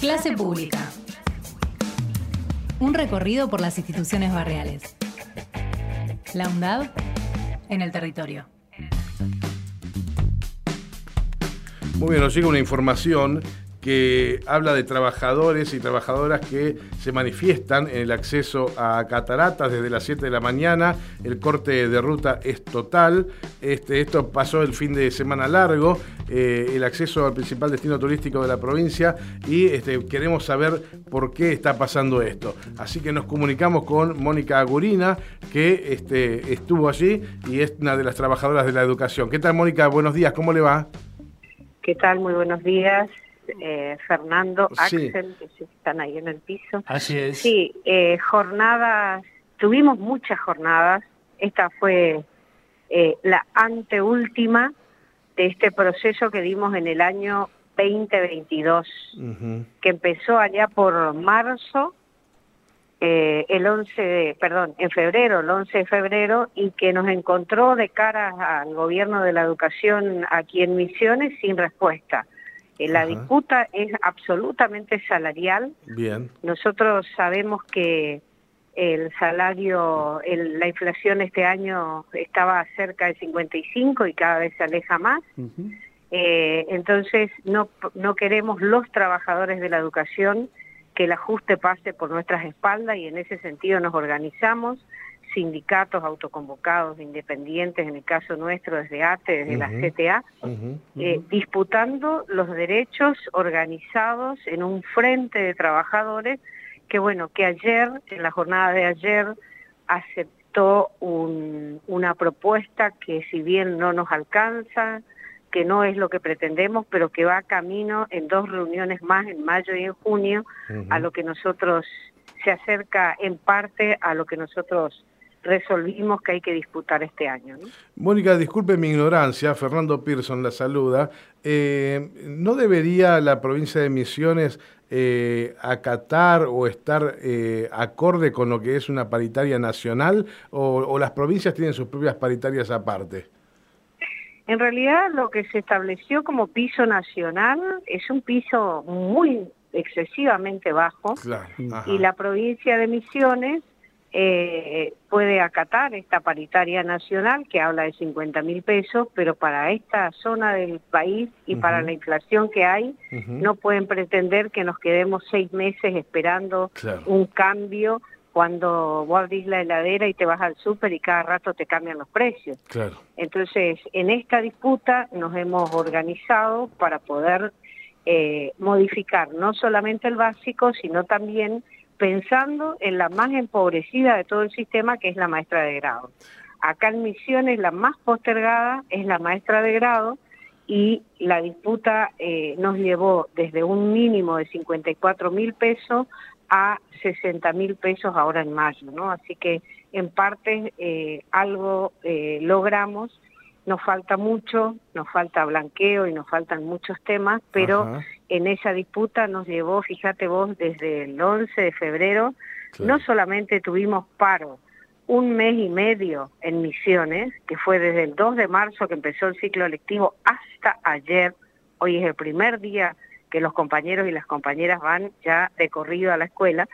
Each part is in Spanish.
Clase pública. Un recorrido por las instituciones barriales. La UNDAD en el territorio. Muy bien, nos llega una información que habla de trabajadores y trabajadoras que se manifiestan en el acceso a cataratas desde las 7 de la mañana. El corte de ruta es total. Este, esto pasó el fin de semana largo, eh, el acceso al principal destino turístico de la provincia y este, queremos saber por qué está pasando esto. Así que nos comunicamos con Mónica Agurina, que este, estuvo allí y es una de las trabajadoras de la educación. ¿Qué tal, Mónica? Buenos días, ¿cómo le va? ¿Qué tal? Muy buenos días. Eh, Fernando, Axel, que están ahí en el piso. Así es. Sí, eh, jornadas, tuvimos muchas jornadas. Esta fue eh, la anteúltima de este proceso que dimos en el año 2022, que empezó allá por marzo, el 11 de, perdón, en febrero, el 11 de febrero, y que nos encontró de cara al gobierno de la educación aquí en Misiones sin respuesta. Eh, la disputa es absolutamente salarial. Bien. Nosotros sabemos que el salario, la inflación este año estaba cerca de 55 y cada vez se aleja más. Eh, entonces no, no queremos los trabajadores de la educación que el ajuste pase por nuestras espaldas y en ese sentido nos organizamos sindicatos autoconvocados independientes, en el caso nuestro desde ATE, desde la CTA, eh, disputando los derechos organizados en un frente de trabajadores que bueno, que ayer, en la jornada de ayer, aceptó una propuesta que si bien no nos alcanza, que no es lo que pretendemos, pero que va camino en dos reuniones más, en mayo y en junio, a lo que nosotros se acerca en parte a lo que nosotros resolvimos que hay que disputar este año. Mónica, disculpe mi ignorancia, Fernando Pearson la saluda. Eh, ¿No debería la provincia de Misiones eh, acatar o estar eh, acorde con lo que es una paritaria nacional o, las provincias tienen sus propias paritarias aparte? En realidad lo que se estableció como piso nacional es un piso muy excesivamente bajo y la provincia de Misiones eh, puede acatar esta paritaria nacional que habla de 50 mil pesos, pero para esta zona del país y para la inflación que hay, no pueden pretender que nos quedemos seis meses esperando un cambio cuando vos abrís la heladera y te vas al súper y cada rato te cambian los precios. Entonces, en esta disputa nos hemos organizado para poder eh, modificar no solamente el básico, sino también pensando en la más empobrecida de todo el sistema, que es la maestra de grado. Acá en Misiones la más postergada es la maestra de grado y la disputa eh, nos llevó desde un mínimo de 54 mil pesos a 60 mil pesos ahora en mayo, ¿no? Así que en parte eh, algo eh, logramos nos falta mucho, nos falta blanqueo y nos faltan muchos temas, pero en esa disputa nos llevó, fíjate vos, desde el 11 de febrero, no solamente tuvimos paro, un mes y medio en Misiones, que fue desde el 2 de marzo que empezó el ciclo lectivo hasta ayer, hoy es el primer día que los compañeros y las compañeras van ya de corrido a la escuela,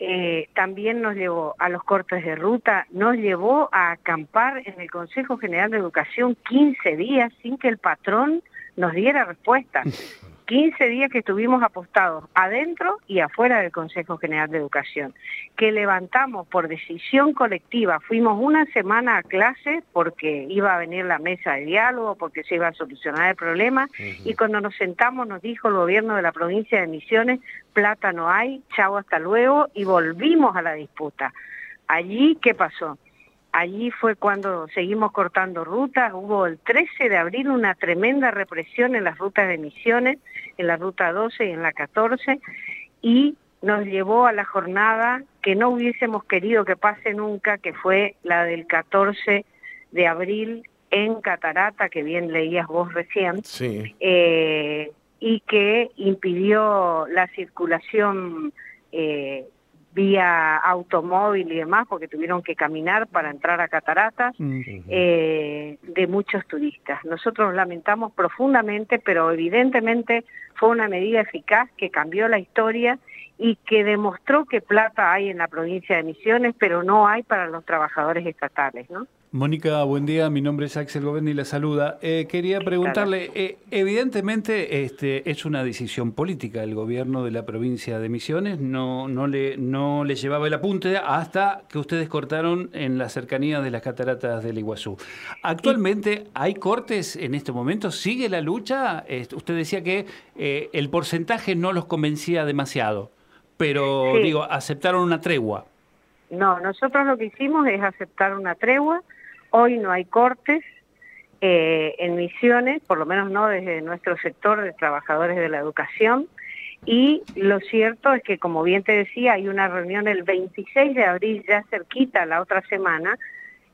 eh, también nos llevó a los cortes de ruta, nos llevó a acampar en el Consejo General de Educación 15 días sin que el patrón nos diera respuesta. 15 días que estuvimos apostados adentro y afuera del Consejo General de Educación, que levantamos por decisión colectiva, fuimos una semana a clase porque iba a venir la mesa de diálogo, porque se iba a solucionar el problema, y cuando nos sentamos nos dijo el gobierno de la provincia de Misiones, plata no hay, chao hasta luego, y volvimos a la disputa. Allí, ¿qué pasó? Allí fue cuando seguimos cortando rutas, hubo el 13 de abril una tremenda represión en las rutas de Misiones, en la ruta 12 y en la 14, y nos llevó a la jornada que no hubiésemos querido que pase nunca, que fue la del 14 de abril en Catarata, que bien leías vos recién, eh, y que impidió la circulación eh, vía automóvil y demás, porque tuvieron que caminar para entrar a cataratas, eh, de muchos turistas. Nosotros lamentamos profundamente, pero evidentemente fue una medida eficaz que cambió la historia y que demostró que plata hay en la provincia de Misiones, pero no hay para los trabajadores estatales, ¿no? Mónica, buen día. Mi nombre es Axel Goberni y la saluda. Eh, quería preguntarle, eh, evidentemente este, es una decisión política. El gobierno de la provincia de Misiones no, no, le, no le llevaba el apunte hasta que ustedes cortaron en la cercanía de las cataratas del Iguazú. Actualmente, ¿hay cortes en este momento? ¿Sigue la lucha? usted decía que eh, el porcentaje no los convencía demasiado, pero digo, aceptaron una tregua. No, nosotros lo que hicimos es aceptar una tregua Hoy no hay cortes eh, en misiones, por lo menos no desde nuestro sector de trabajadores de la educación. Y lo cierto es que, como bien te decía, hay una reunión el 26 de abril, ya cerquita la otra semana,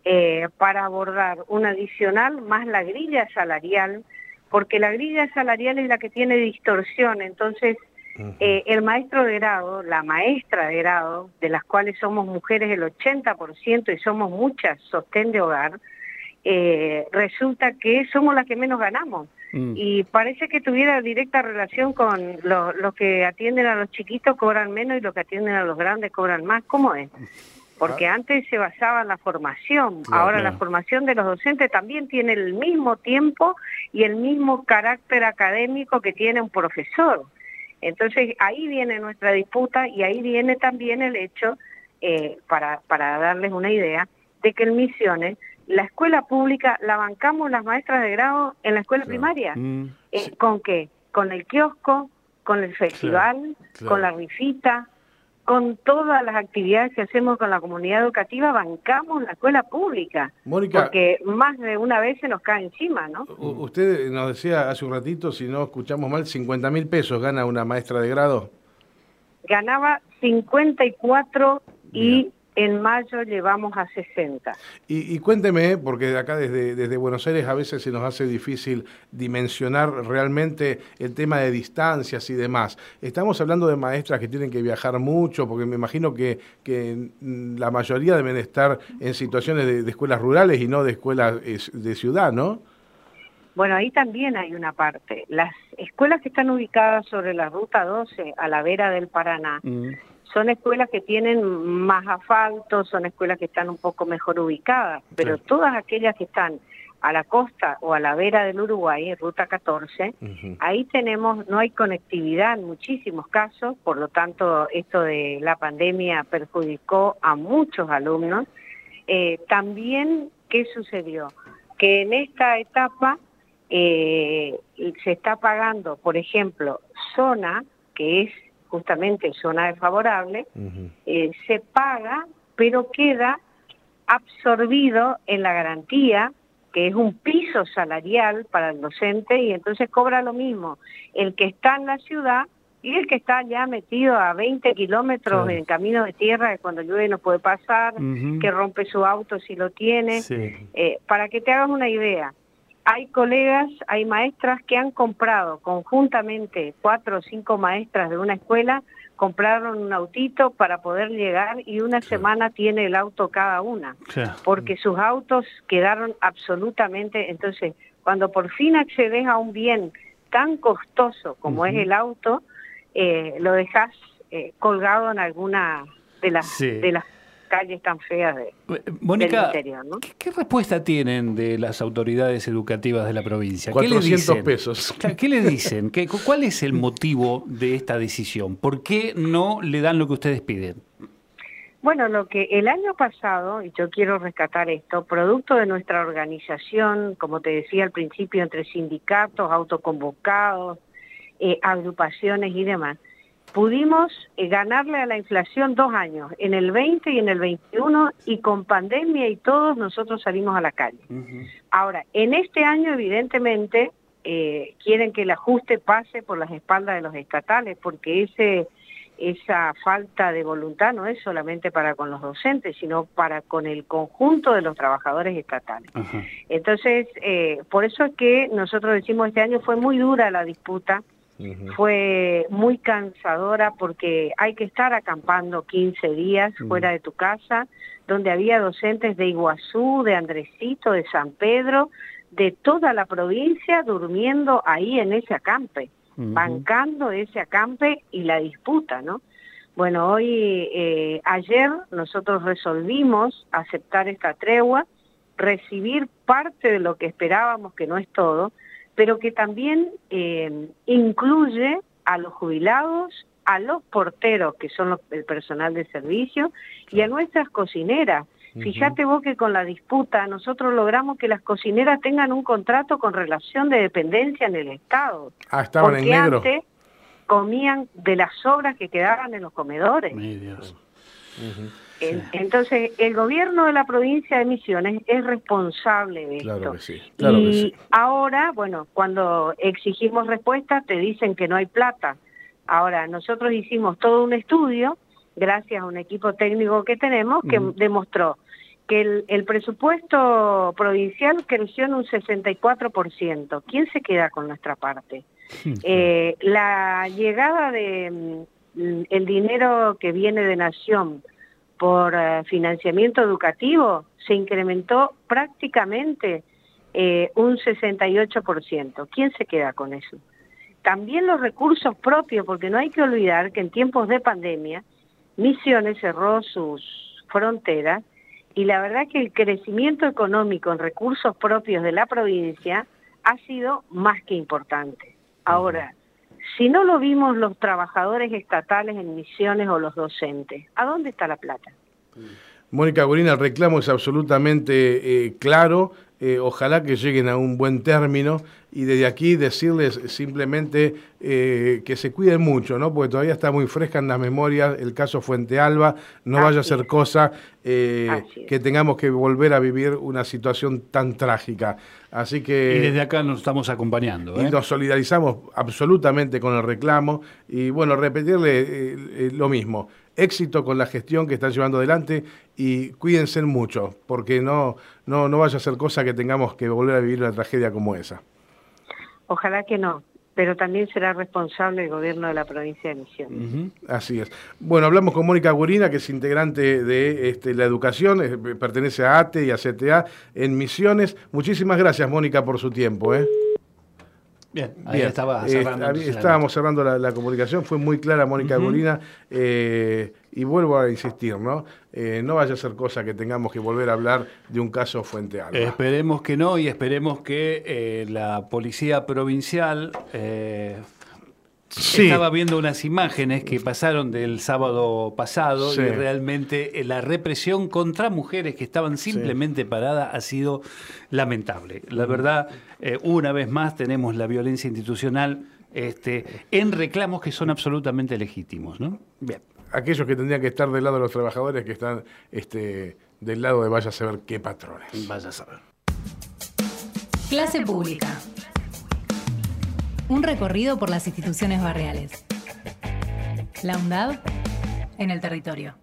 eh, para abordar un adicional más la grilla salarial, porque la grilla salarial es la que tiene distorsión. Entonces, eh, el maestro de grado, la maestra de grado, de las cuales somos mujeres el 80% y somos muchas sostén de hogar, eh, resulta que somos las que menos ganamos. Mm. Y parece que tuviera directa relación con los que atienden a los chiquitos cobran menos y los que atienden a los grandes cobran más. ¿Cómo es? Porque ah. antes se basaba en la formación, ahora la formación de los docentes también tiene el mismo tiempo y el mismo carácter académico que tiene un profesor. Entonces ahí viene nuestra disputa y ahí viene también el hecho, eh, para, para darles una idea, de que en Misiones la escuela pública la bancamos las maestras de grado en la escuela primaria. Mm, eh, ¿Con qué? Con el kiosco, con el festival, con la rifita, con todas las actividades que hacemos con la comunidad educativa, bancamos la escuela pública. porque más de una vez se nos cae encima, ¿no? Usted nos decía hace un ratito, si no escuchamos mal, 50 mil pesos gana una maestra de grado. Ganaba 54 y en mayo llevamos a 60. Y, cuénteme, porque acá desde, desde Buenos Aires a veces se nos hace difícil dimensionar realmente el tema de distancias y demás. Estamos hablando de maestras que tienen que viajar mucho, porque me imagino que, que la mayoría deben estar en situaciones de, de escuelas rurales y no de escuelas de ciudad, ¿no? Bueno, ahí también hay una parte. Las escuelas que están ubicadas sobre la Ruta 12, a la vera del Paraná, mm son escuelas que tienen más asfalto, son escuelas que están un poco mejor ubicadas, pero todas aquellas que están a la costa o a la vera del Uruguay, ruta 14, ahí tenemos, no hay conectividad en muchísimos casos, por lo tanto esto de la pandemia perjudicó a muchos alumnos. Eh, también, ¿qué sucedió? Que en esta etapa eh, se está pagando, por ejemplo, zona, que es justamente zona desfavorable, eh, se paga, pero queda absorbido en la garantía, que es un piso salarial para el docente, y entonces cobra lo mismo el que está en la ciudad y el que está ya metido a 20 kilómetros en camino de tierra, que cuando llueve no puede pasar, que rompe su auto si lo tiene. Eh, para que te hagas una idea, hay colegas, hay maestras que han comprado conjuntamente, cuatro o cinco maestras de una escuela, compraron un autito para poder llegar y una semana tiene el auto cada una, porque sus autos quedaron absolutamente, entonces, cuando por fin accedes a un bien tan costoso como es el auto, eh, lo dejas eh, colgado en alguna de las, de las calles tan feas de, eh, Mónica, ¿qué, respuesta tienen de las autoridades educativas de la provincia? 400 ¿Qué le dicen? pesos. ¿Qué le dicen? ¿Qué, ¿Cuál es el motivo de esta decisión? ¿Por qué no le dan lo que ustedes piden? Bueno, lo que el año pasado, y yo quiero rescatar esto, producto de nuestra organización, como te decía al principio, entre sindicatos, autoconvocados, eh, agrupaciones y demás, pudimos eh, ganarle a la inflación dos años, en el 20 y en el 21, y con pandemia y todos nosotros salimos a la calle. Ahora, en este año evidentemente eh, quieren que el ajuste pase por las espaldas de los estatales, porque ese esa falta de voluntad no es solamente para con los docentes, sino para con el conjunto de los trabajadores estatales. Entonces, eh, por eso es que nosotros decimos este año fue muy dura la disputa, Fue muy cansadora porque hay que estar acampando 15 días fuera de tu casa, donde había docentes de Iguazú, de Andresito, de San Pedro, de toda la provincia durmiendo ahí en ese acampe, bancando ese acampe y la disputa, ¿no? Bueno, hoy, eh, ayer nosotros resolvimos aceptar esta tregua, recibir parte de lo que esperábamos, que no es todo, pero que también eh, incluye a los jubilados, a los porteros, que son el personal de servicio, y a nuestras cocineras. Fíjate vos que con la disputa nosotros logramos que las cocineras tengan un contrato con relación de dependencia en el Estado. Ah, estaban en negro comían de las sobras que quedaban en los comedores. Entonces, el gobierno de la provincia de Misiones es responsable de esto. y ahora, bueno, cuando exigimos respuesta, te dicen que no hay plata. Ahora, nosotros hicimos todo un estudio, gracias a un equipo técnico que tenemos, que demostró que el, el, presupuesto provincial creció en un 64%. ¿Quién se queda con nuestra parte? Eh, la llegada de mm, el dinero que viene de Nación por eh, financiamiento educativo se incrementó prácticamente eh, un 68%. ¿Quién se queda con eso? También los recursos propios, porque no hay que olvidar que en tiempos de pandemia Misiones cerró sus fronteras y la verdad que el crecimiento económico en recursos propios de la provincia ha sido más que importante. Ahora, si no lo vimos los trabajadores estatales en misiones o los docentes, ¿a dónde está la plata? Mónica Gorina, el reclamo es absolutamente eh, claro, eh, ojalá que lleguen a un buen término y desde aquí decirles simplemente eh, que se cuiden mucho, ¿no? porque todavía está muy fresca en las memorias el caso Fuente Alba, no vaya a ser cosa que tengamos que volver a vivir una situación tan trágica. Así que, y desde acá nos estamos acompañando. Y nos solidarizamos absolutamente con el reclamo y bueno, repetirle lo mismo éxito con la gestión que están llevando adelante y cuídense mucho, porque no, no, no vaya a ser cosa que tengamos que volver a vivir una tragedia como esa. Ojalá que no, pero también será responsable el gobierno de la provincia de Misiones. Así es. Bueno, hablamos con Mónica Gurina, que es integrante de este, la educación, pertenece a ATE y a CTA en Misiones. Muchísimas gracias, Mónica, por su tiempo. ¿eh? Bien, ahí estaba eh, cerrando. estábamos cerrando la, comunicación, fue muy clara Mónica Molina, eh, y vuelvo a insistir, ¿no? Eh, no vaya a ser cosa que tengamos que volver a hablar de un caso Fuente Alba. Esperemos que no y esperemos que la policía provincial estaba viendo unas imágenes que pasaron del sábado pasado y realmente eh, la represión contra mujeres que estaban simplemente paradas ha sido lamentable. La verdad, eh, una vez más tenemos la violencia institucional este, en reclamos que son absolutamente legítimos. ¿no? Bien. Aquellos que tendrían que estar del lado de los trabajadores que están este, del lado de vaya a saber qué patrones. Vaya a saber. Clase pública. Un recorrido por las instituciones barriales. La UNDAD en el territorio.